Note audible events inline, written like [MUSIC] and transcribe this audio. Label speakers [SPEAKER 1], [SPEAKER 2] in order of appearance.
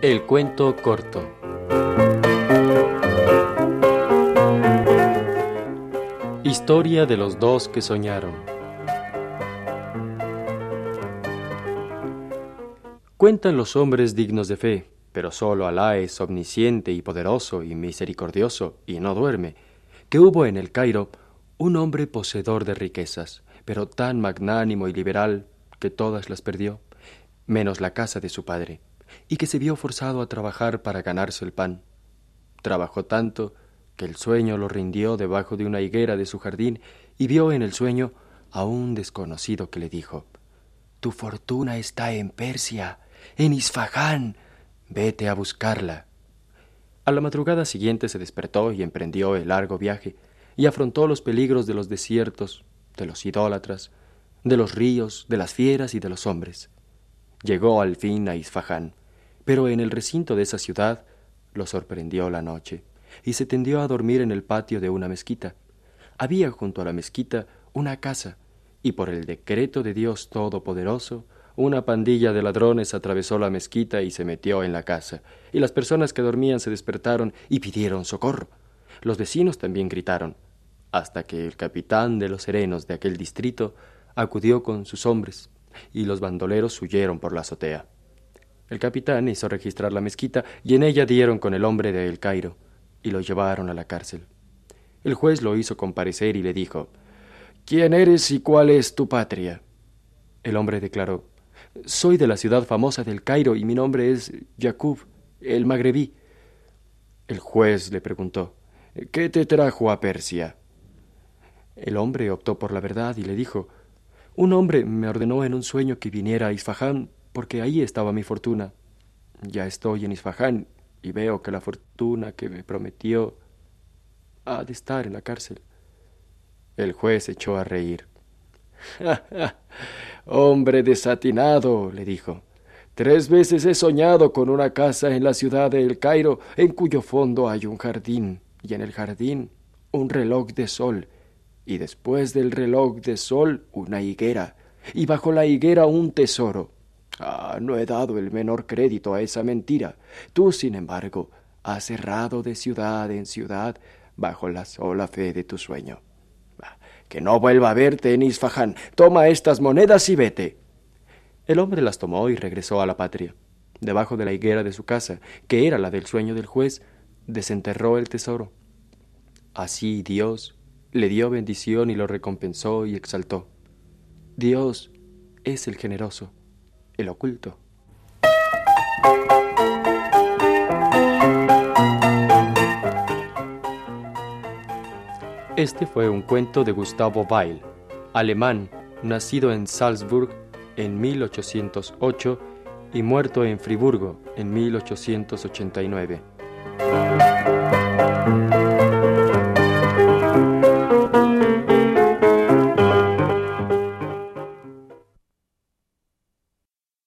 [SPEAKER 1] El cuento corto. Historia de los dos que soñaron. Cuentan los hombres dignos de fe, pero solo Alá es omnisciente y poderoso y misericordioso y no duerme, que hubo en el Cairo un hombre poseedor de riquezas, pero tan magnánimo y liberal que todas las perdió, menos la casa de su padre, y que se vio forzado a trabajar para ganarse el pan. Trabajó tanto que el sueño lo rindió debajo de una higuera de su jardín y vio en el sueño a un desconocido que le dijo Tu fortuna está en Persia, en Isfahán, vete a buscarla. A la madrugada siguiente se despertó y emprendió el largo viaje, y afrontó los peligros de los desiertos, de los idólatras, de los ríos, de las fieras y de los hombres. Llegó al fin a Isfahán, pero en el recinto de esa ciudad lo sorprendió la noche, y se tendió a dormir en el patio de una mezquita. Había junto a la mezquita una casa, y por el decreto de Dios Todopoderoso, una pandilla de ladrones atravesó la mezquita y se metió en la casa, y las personas que dormían se despertaron y pidieron socorro. Los vecinos también gritaron, hasta que el capitán de los serenos de aquel distrito acudió con sus hombres, y los bandoleros huyeron por la azotea. El capitán hizo registrar la mezquita y en ella dieron con el hombre de El Cairo y lo llevaron a la cárcel. El juez lo hizo comparecer y le dijo ¿Quién eres y cuál es tu patria? El hombre declaró Soy de la ciudad famosa del Cairo y mi nombre es Jacob, el magrebí. El juez le preguntó ¿Qué te trajo a Persia? El hombre optó por la verdad y le dijo Un hombre me ordenó en un sueño que viniera a Isfahán porque ahí estaba mi fortuna. Ya estoy en Isfahán y veo que la fortuna que me prometió ha de estar en la cárcel. El juez echó a reír. [LAUGHS] Hombre desatinado, le dijo. Tres veces he soñado con una casa en la ciudad de El Cairo, en cuyo fondo hay un jardín, y en el jardín un reloj de sol, y después del reloj de sol una higuera, y bajo la higuera un tesoro. Ah, no he dado el menor crédito a esa mentira. Tú, sin embargo, has errado de ciudad en ciudad bajo la sola fe de tu sueño. Que no vuelva a verte en Isfahán. Toma estas monedas y vete. El hombre las tomó y regresó a la patria. Debajo de la higuera de su casa, que era la del sueño del juez, desenterró el tesoro. Así Dios le dio bendición y lo recompensó y exaltó. Dios es el generoso el oculto. Este fue un cuento de Gustavo Weil, alemán, nacido en Salzburg en 1808 y muerto en Friburgo en 1889.